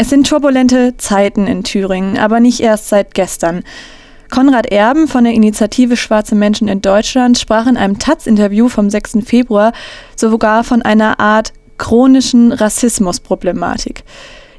Es sind turbulente Zeiten in Thüringen, aber nicht erst seit gestern. Konrad Erben von der Initiative Schwarze Menschen in Deutschland sprach in einem Taz-Interview vom 6. Februar sogar von einer Art chronischen Rassismusproblematik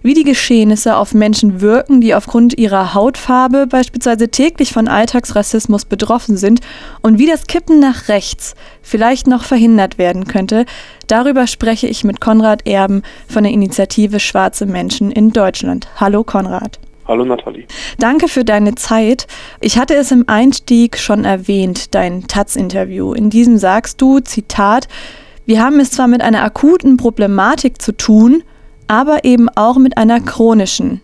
wie die Geschehnisse auf Menschen wirken, die aufgrund ihrer Hautfarbe beispielsweise täglich von Alltagsrassismus betroffen sind und wie das Kippen nach rechts vielleicht noch verhindert werden könnte, darüber spreche ich mit Konrad Erben von der Initiative Schwarze Menschen in Deutschland. Hallo Konrad. Hallo Nathalie. Danke für deine Zeit. Ich hatte es im Einstieg schon erwähnt, dein Taz-Interview. In diesem sagst du, Zitat, wir haben es zwar mit einer akuten Problematik zu tun, aber eben auch mit einer chronischen.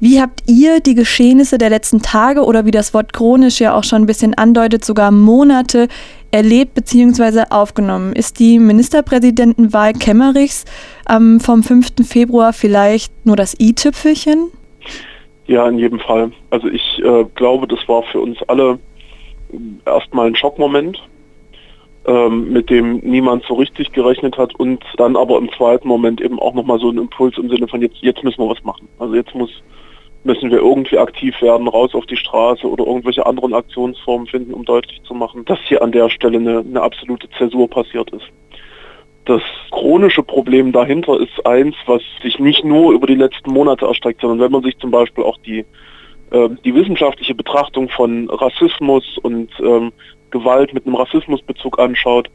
Wie habt ihr die Geschehnisse der letzten Tage oder wie das Wort chronisch ja auch schon ein bisschen andeutet, sogar Monate erlebt bzw. aufgenommen? Ist die Ministerpräsidentenwahl Kemmerichs ähm, vom 5. Februar vielleicht nur das i-Tüpfelchen? Ja, in jedem Fall. Also ich äh, glaube, das war für uns alle erstmal ein Schockmoment ähm, mit dem niemand so richtig gerechnet hat und dann aber im zweiten Moment eben auch nochmal so ein Impuls im Sinne von jetzt, jetzt müssen wir was machen. Also jetzt muss, müssen wir irgendwie aktiv werden, raus auf die Straße oder irgendwelche anderen Aktionsformen finden, um deutlich zu machen, dass hier an der Stelle eine, eine absolute Zäsur passiert ist. Das chronische Problem dahinter ist eins, was sich nicht nur über die letzten Monate erstreckt, sondern wenn man sich zum Beispiel auch die, äh, die wissenschaftliche Betrachtung von Rassismus und ähm, Gewalt mit einem Rassismusbezug anschaut,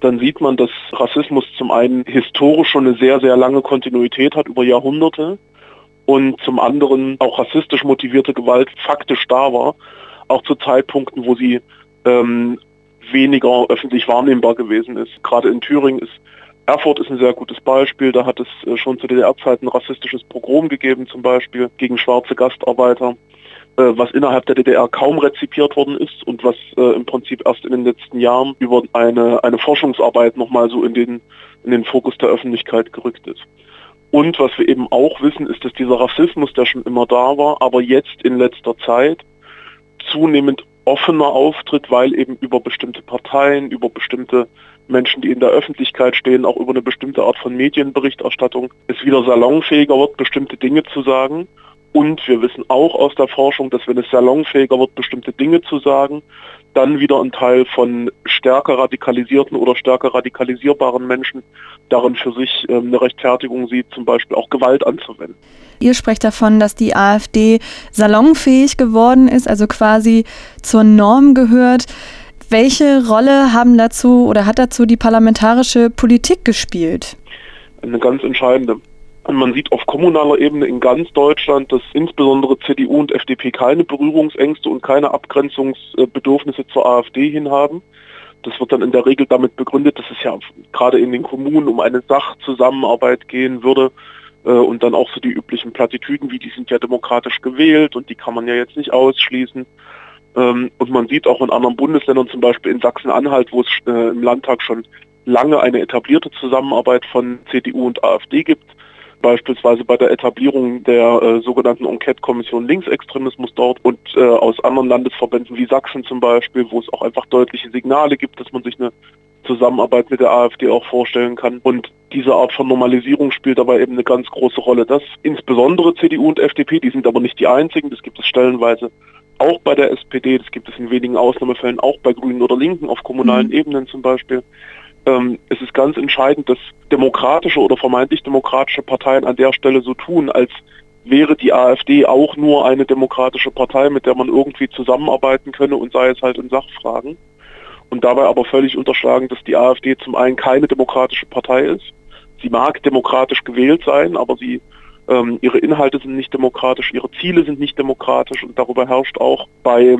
dann sieht man, dass Rassismus zum einen historisch schon eine sehr, sehr lange Kontinuität hat über Jahrhunderte und zum anderen auch rassistisch motivierte Gewalt faktisch da war, auch zu Zeitpunkten, wo sie ähm, weniger öffentlich wahrnehmbar gewesen ist. Gerade in Thüringen ist Erfurt ist ein sehr gutes Beispiel. Da hat es äh, schon zu DDR-Zeiten rassistisches Pogrom gegeben, zum Beispiel gegen schwarze Gastarbeiter. Äh, was innerhalb der DDR kaum rezipiert worden ist und was Prinzip erst in den letzten Jahren über eine, eine Forschungsarbeit nochmal so in den, in den Fokus der Öffentlichkeit gerückt ist. Und was wir eben auch wissen, ist, dass dieser Rassismus, der schon immer da war, aber jetzt in letzter Zeit zunehmend offener auftritt, weil eben über bestimmte Parteien, über bestimmte Menschen, die in der Öffentlichkeit stehen, auch über eine bestimmte Art von Medienberichterstattung, es wieder salonfähiger wird, bestimmte Dinge zu sagen und wir wissen auch aus der Forschung, dass wenn es salonfähiger wird, bestimmte Dinge zu sagen, dann wieder ein Teil von stärker radikalisierten oder stärker radikalisierbaren Menschen darin für sich ähm, eine Rechtfertigung sieht, zum Beispiel auch Gewalt anzuwenden. Ihr sprecht davon, dass die AfD salonfähig geworden ist, also quasi zur Norm gehört. Welche Rolle haben dazu oder hat dazu die parlamentarische Politik gespielt? Eine ganz entscheidende. Und man sieht auf kommunaler Ebene in ganz Deutschland, dass insbesondere CDU und FDP keine Berührungsängste und keine Abgrenzungsbedürfnisse zur AfD hin haben. Das wird dann in der Regel damit begründet, dass es ja gerade in den Kommunen um eine Sachzusammenarbeit gehen würde äh, und dann auch so die üblichen Plattitüden, wie die sind ja demokratisch gewählt und die kann man ja jetzt nicht ausschließen. Ähm, und man sieht auch in anderen Bundesländern, zum Beispiel in Sachsen-Anhalt, wo es äh, im Landtag schon lange eine etablierte Zusammenarbeit von CDU und AfD gibt, beispielsweise bei der Etablierung der äh, sogenannten Enquete-Kommission Linksextremismus dort und äh, aus anderen Landesverbänden wie Sachsen zum Beispiel, wo es auch einfach deutliche Signale gibt, dass man sich eine Zusammenarbeit mit der AfD auch vorstellen kann. Und diese Art von Normalisierung spielt dabei eben eine ganz große Rolle. Das insbesondere CDU und FDP, die sind aber nicht die einzigen, das gibt es stellenweise auch bei der SPD, das gibt es in wenigen Ausnahmefällen auch bei Grünen oder Linken auf kommunalen mhm. Ebenen zum Beispiel ähm, es ist ganz entscheidend, dass demokratische oder vermeintlich demokratische Parteien an der Stelle so tun, als wäre die AfD auch nur eine demokratische Partei, mit der man irgendwie zusammenarbeiten könne und sei es halt in Sachfragen. Und dabei aber völlig unterschlagen, dass die AfD zum einen keine demokratische Partei ist. Sie mag demokratisch gewählt sein, aber sie, ähm, ihre Inhalte sind nicht demokratisch, ihre Ziele sind nicht demokratisch und darüber herrscht auch bei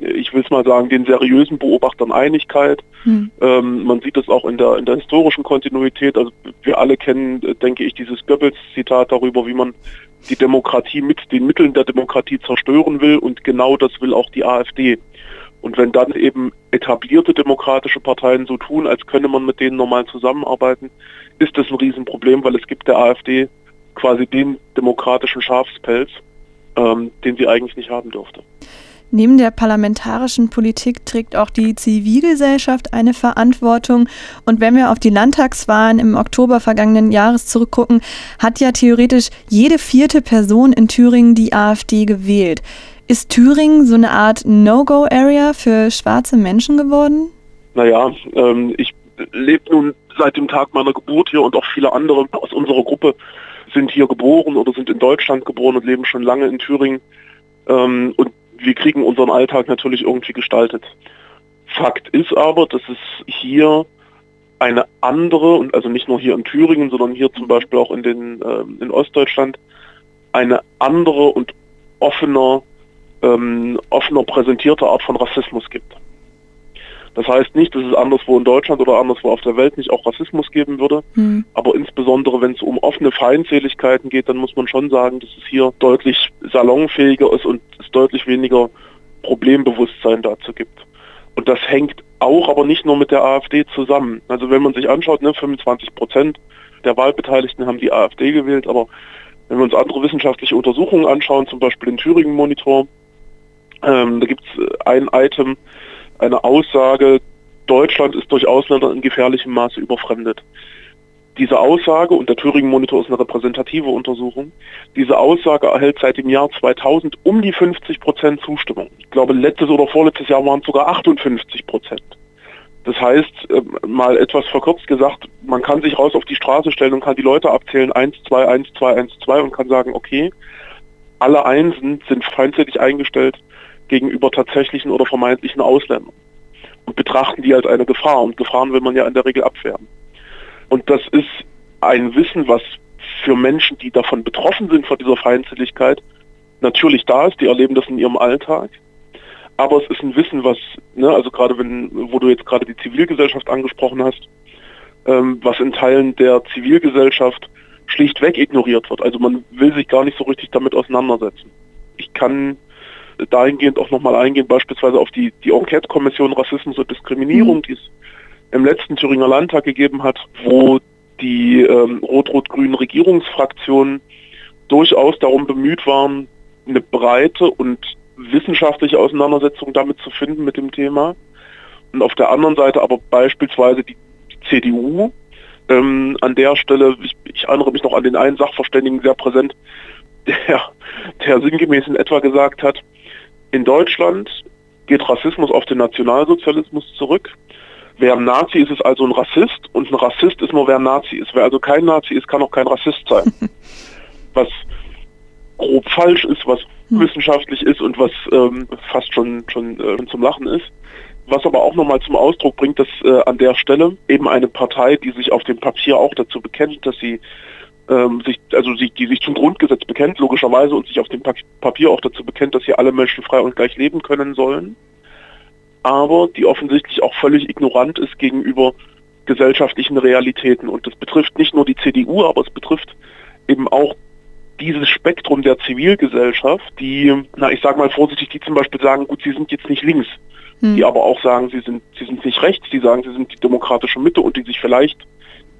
ich will es mal sagen, den seriösen Beobachtern Einigkeit. Hm. Ähm, man sieht das auch in der, in der historischen Kontinuität. Also wir alle kennen, denke ich, dieses Goebbels-Zitat darüber, wie man die Demokratie mit den Mitteln der Demokratie zerstören will und genau das will auch die AfD. Und wenn dann eben etablierte demokratische Parteien so tun, als könne man mit denen normal zusammenarbeiten, ist das ein Riesenproblem, weil es gibt der AfD quasi den demokratischen Schafspelz, ähm, den sie eigentlich nicht haben dürfte. Neben der parlamentarischen Politik trägt auch die Zivilgesellschaft eine Verantwortung. Und wenn wir auf die Landtagswahlen im Oktober vergangenen Jahres zurückgucken, hat ja theoretisch jede vierte Person in Thüringen die AfD gewählt. Ist Thüringen so eine Art No-Go-Area für schwarze Menschen geworden? Naja, ähm, ich lebe nun seit dem Tag meiner Geburt hier und auch viele andere aus unserer Gruppe sind hier geboren oder sind in Deutschland geboren und leben schon lange in Thüringen. Ähm, und wir kriegen unseren Alltag natürlich irgendwie gestaltet. Fakt ist aber, dass es hier eine andere, und also nicht nur hier in Thüringen, sondern hier zum Beispiel auch in, den, ähm, in Ostdeutschland, eine andere und offener, ähm, offener präsentierte Art von Rassismus gibt. Das heißt nicht, dass es anderswo in Deutschland oder anderswo auf der Welt nicht auch Rassismus geben würde. Mhm. Aber insbesondere, wenn es um offene Feindseligkeiten geht, dann muss man schon sagen, dass es hier deutlich salonfähiger ist und es deutlich weniger Problembewusstsein dazu gibt. Und das hängt auch aber nicht nur mit der AfD zusammen. Also wenn man sich anschaut, ne, 25 Prozent der Wahlbeteiligten haben die AfD gewählt, aber wenn wir uns andere wissenschaftliche Untersuchungen anschauen, zum Beispiel den Thüringen Monitor, ähm, da gibt es ein Item, eine Aussage, Deutschland ist durch Ausländer in gefährlichem Maße überfremdet. Diese Aussage, und der Thüringen Monitor ist eine repräsentative Untersuchung, diese Aussage erhält seit dem Jahr 2000 um die 50 Prozent Zustimmung. Ich glaube, letztes oder vorletztes Jahr waren es sogar 58 Prozent. Das heißt, ähm, mal etwas verkürzt gesagt, man kann sich raus auf die Straße stellen und kann die Leute abzählen, 1, 2, 1, 2, 1, 2 und kann sagen, okay, alle Einsen sind feindselig eingestellt, gegenüber tatsächlichen oder vermeintlichen Ausländern und betrachten die als eine Gefahr. Und Gefahren will man ja in der Regel abwehren. Und das ist ein Wissen, was für Menschen, die davon betroffen sind, von dieser Feindseligkeit, natürlich da ist. Die erleben das in ihrem Alltag. Aber es ist ein Wissen, was, ne, also gerade wenn, wo du jetzt gerade die Zivilgesellschaft angesprochen hast, ähm, was in Teilen der Zivilgesellschaft schlichtweg ignoriert wird. Also man will sich gar nicht so richtig damit auseinandersetzen. Ich kann dahingehend auch nochmal eingehen, beispielsweise auf die, die Enquete-Kommission Rassismus und Diskriminierung, mhm. die es im letzten Thüringer Landtag gegeben hat, wo die ähm, rot-rot-grünen Regierungsfraktionen durchaus darum bemüht waren, eine breite und wissenschaftliche Auseinandersetzung damit zu finden mit dem Thema. Und auf der anderen Seite aber beispielsweise die, die CDU, ähm, an der Stelle, ich, ich erinnere mich noch an den einen Sachverständigen sehr präsent, der, der sinngemäß in etwa gesagt hat, in Deutschland geht Rassismus auf den Nationalsozialismus zurück. Wer ein Nazi ist, ist also ein Rassist und ein Rassist ist nur wer ein Nazi ist. Wer also kein Nazi ist, kann auch kein Rassist sein. was grob falsch ist, was hm. wissenschaftlich ist und was ähm, fast schon, schon äh, zum Lachen ist. Was aber auch nochmal zum Ausdruck bringt, dass äh, an der Stelle eben eine Partei, die sich auf dem Papier auch dazu bekennt, dass sie ähm, sich, also sich, die sich zum Grundgesetz bekennt, logischerweise, und sich auf dem Papier auch dazu bekennt, dass hier alle Menschen frei und gleich leben können sollen, aber die offensichtlich auch völlig ignorant ist gegenüber gesellschaftlichen Realitäten. Und das betrifft nicht nur die CDU, aber es betrifft eben auch dieses Spektrum der Zivilgesellschaft, die, na ich sage mal vorsichtig, die zum Beispiel sagen, gut, sie sind jetzt nicht links, hm. die aber auch sagen, sie sind, sie sind nicht rechts, die sagen, sie sind die demokratische Mitte und die sich vielleicht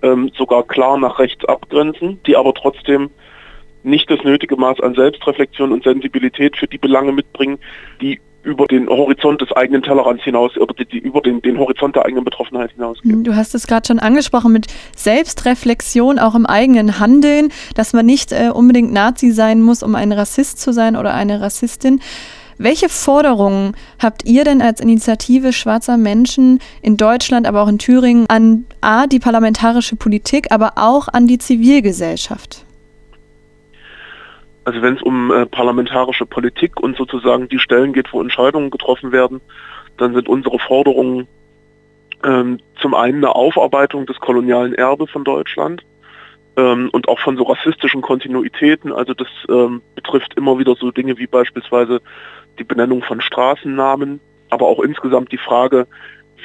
ähm, sogar klar nach rechts abgrenzen, die aber trotzdem nicht das nötige Maß an Selbstreflexion und Sensibilität für die Belange mitbringen, die über den Horizont des eigenen Tellerrands hinaus, oder die, die über den, den Horizont der eigenen Betroffenheit hinausgehen. Du hast es gerade schon angesprochen mit Selbstreflexion auch im eigenen Handeln, dass man nicht äh, unbedingt Nazi sein muss, um ein Rassist zu sein oder eine Rassistin. Welche Forderungen habt ihr denn als Initiative schwarzer Menschen in Deutschland, aber auch in Thüringen an A, die parlamentarische Politik, aber auch an die Zivilgesellschaft? Also wenn es um äh, parlamentarische Politik und sozusagen die Stellen geht, wo Entscheidungen getroffen werden, dann sind unsere Forderungen ähm, zum einen eine Aufarbeitung des kolonialen Erbe von Deutschland ähm, und auch von so rassistischen Kontinuitäten. Also das ähm, betrifft immer wieder so Dinge wie beispielsweise die Benennung von Straßennamen, aber auch insgesamt die Frage,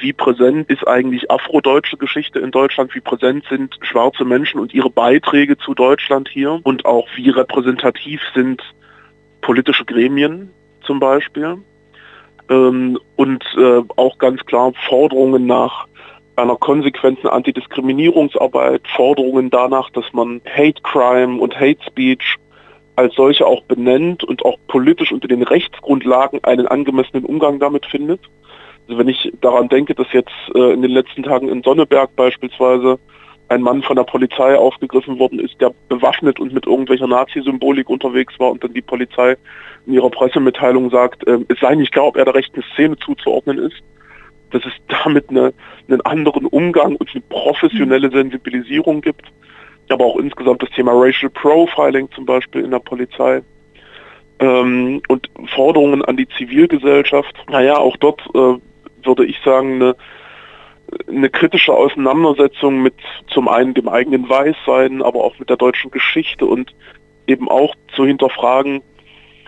wie präsent ist eigentlich afrodeutsche Geschichte in Deutschland, wie präsent sind schwarze Menschen und ihre Beiträge zu Deutschland hier und auch wie repräsentativ sind politische Gremien zum Beispiel. Ähm, und äh, auch ganz klar Forderungen nach einer konsequenten Antidiskriminierungsarbeit, Forderungen danach, dass man Hate Crime und Hate Speech als solche auch benennt und auch politisch unter den Rechtsgrundlagen einen angemessenen Umgang damit findet. Also wenn ich daran denke, dass jetzt äh, in den letzten Tagen in Sonneberg beispielsweise ein Mann von der Polizei aufgegriffen worden ist, der bewaffnet und mit irgendwelcher Nazi-Symbolik unterwegs war und dann die Polizei in ihrer Pressemitteilung sagt, äh, es sei nicht klar, ob er der rechten Szene zuzuordnen ist, dass es damit eine, einen anderen Umgang und eine professionelle. Sensibilisierung gibt, aber auch insgesamt das Thema Racial Profiling zum Beispiel in der Polizei ähm, und Forderungen an die Zivilgesellschaft. Naja, auch dort äh, würde ich sagen, eine, eine kritische Auseinandersetzung mit zum einen dem eigenen Weißsein, aber auch mit der deutschen Geschichte und eben auch zu hinterfragen,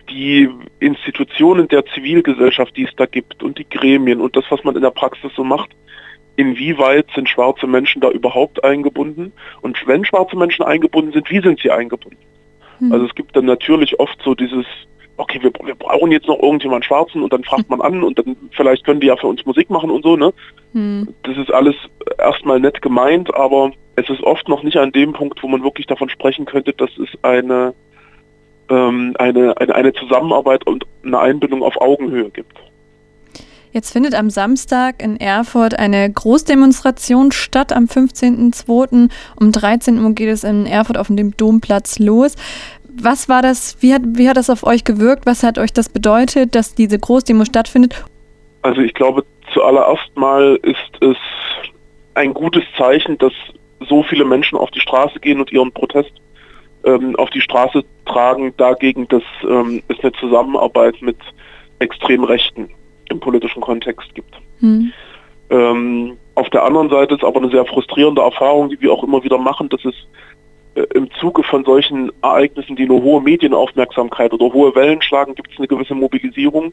die Institutionen der Zivilgesellschaft, die es da gibt und die Gremien und das, was man in der Praxis so macht, inwieweit sind schwarze Menschen da überhaupt eingebunden und wenn schwarze Menschen eingebunden sind, wie sind sie eingebunden? Hm. Also es gibt dann natürlich oft so dieses, okay, wir, wir brauchen jetzt noch irgendjemand Schwarzen und dann fragt man an und dann vielleicht können die ja für uns Musik machen und so, ne? Hm. Das ist alles erstmal nett gemeint, aber es ist oft noch nicht an dem Punkt, wo man wirklich davon sprechen könnte, dass es eine ähm, eine, eine, eine Zusammenarbeit und eine Einbindung auf Augenhöhe gibt. Jetzt findet am Samstag in Erfurt eine Großdemonstration statt am 15.02. Um 13 Uhr geht es in Erfurt auf dem Domplatz los. Was war das, wie hat, wie hat das auf euch gewirkt? Was hat euch das bedeutet, dass diese Großdemo stattfindet? Also ich glaube, zuallererst mal ist es ein gutes Zeichen, dass so viele Menschen auf die Straße gehen und ihren Protest ähm, auf die Straße tragen dagegen, dass ähm, es eine Zusammenarbeit mit extrem Rechten im politischen Kontext gibt. Hm. Ähm, auf der anderen Seite ist aber eine sehr frustrierende Erfahrung, die wir auch immer wieder machen, dass es äh, im Zuge von solchen Ereignissen, die eine hohe Medienaufmerksamkeit oder hohe Wellen schlagen, gibt es eine gewisse Mobilisierung,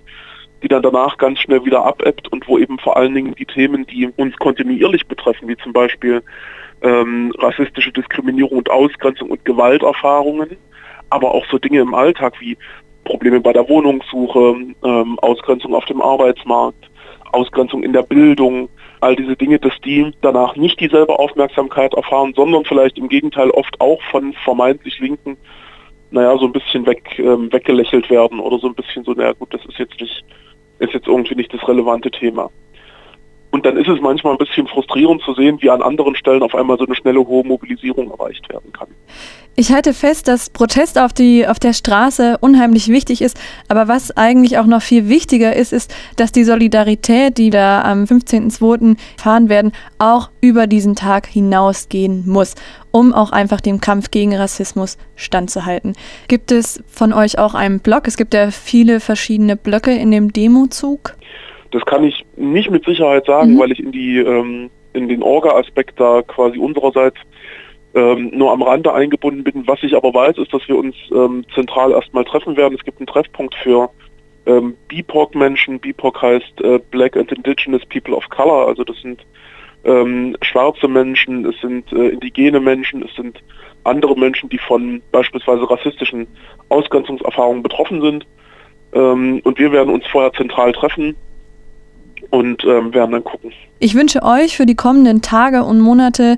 die dann danach ganz schnell wieder abebbt und wo eben vor allen Dingen die Themen, die uns kontinuierlich betreffen, wie zum Beispiel ähm, rassistische Diskriminierung und Ausgrenzung und Gewalterfahrungen, aber auch so Dinge im Alltag wie Probleme bei der Wohnungssuche, ähm, Ausgrenzung auf dem Arbeitsmarkt, Ausgrenzung in der Bildung, all diese Dinge, dass die danach nicht dieselbe Aufmerksamkeit erfahren, sondern vielleicht im Gegenteil oft auch von vermeintlich Linken, naja, so ein bisschen weg, ähm, weggelächelt werden oder so ein bisschen so, naja gut, das ist jetzt nicht, ist jetzt irgendwie nicht das relevante Thema. Und dann ist es manchmal ein bisschen frustrierend zu sehen, wie an anderen Stellen auf einmal so eine schnelle hohe Mobilisierung erreicht werden kann. Ich halte fest, dass Protest auf, die, auf der Straße unheimlich wichtig ist. Aber was eigentlich auch noch viel wichtiger ist, ist, dass die Solidarität, die da am 15.02. fahren werden, auch über diesen Tag hinausgehen muss, um auch einfach dem Kampf gegen Rassismus standzuhalten. Gibt es von euch auch einen Blog? Es gibt ja viele verschiedene Blöcke in dem Demozug. Das kann ich nicht mit Sicherheit sagen, mhm. weil ich in die ähm, in den Orga-Aspekt da quasi unsererseits ähm, nur am Rande eingebunden bin. Was ich aber weiß, ist, dass wir uns ähm, zentral erstmal treffen werden. Es gibt einen Treffpunkt für ähm, BIPOC-Menschen. BIPOC heißt äh, Black and Indigenous People of Color. Also das sind ähm, schwarze Menschen, es sind äh, indigene Menschen, es sind andere Menschen, die von beispielsweise rassistischen Ausgrenzungserfahrungen betroffen sind. Ähm, und wir werden uns vorher zentral treffen und ähm, werden dann gucken. Ich wünsche euch für die kommenden Tage und Monate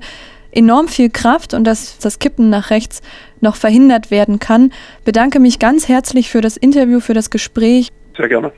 enorm viel Kraft und dass das Kippen nach rechts noch verhindert werden kann. Bedanke mich ganz herzlich für das Interview, für das Gespräch. Sehr gerne.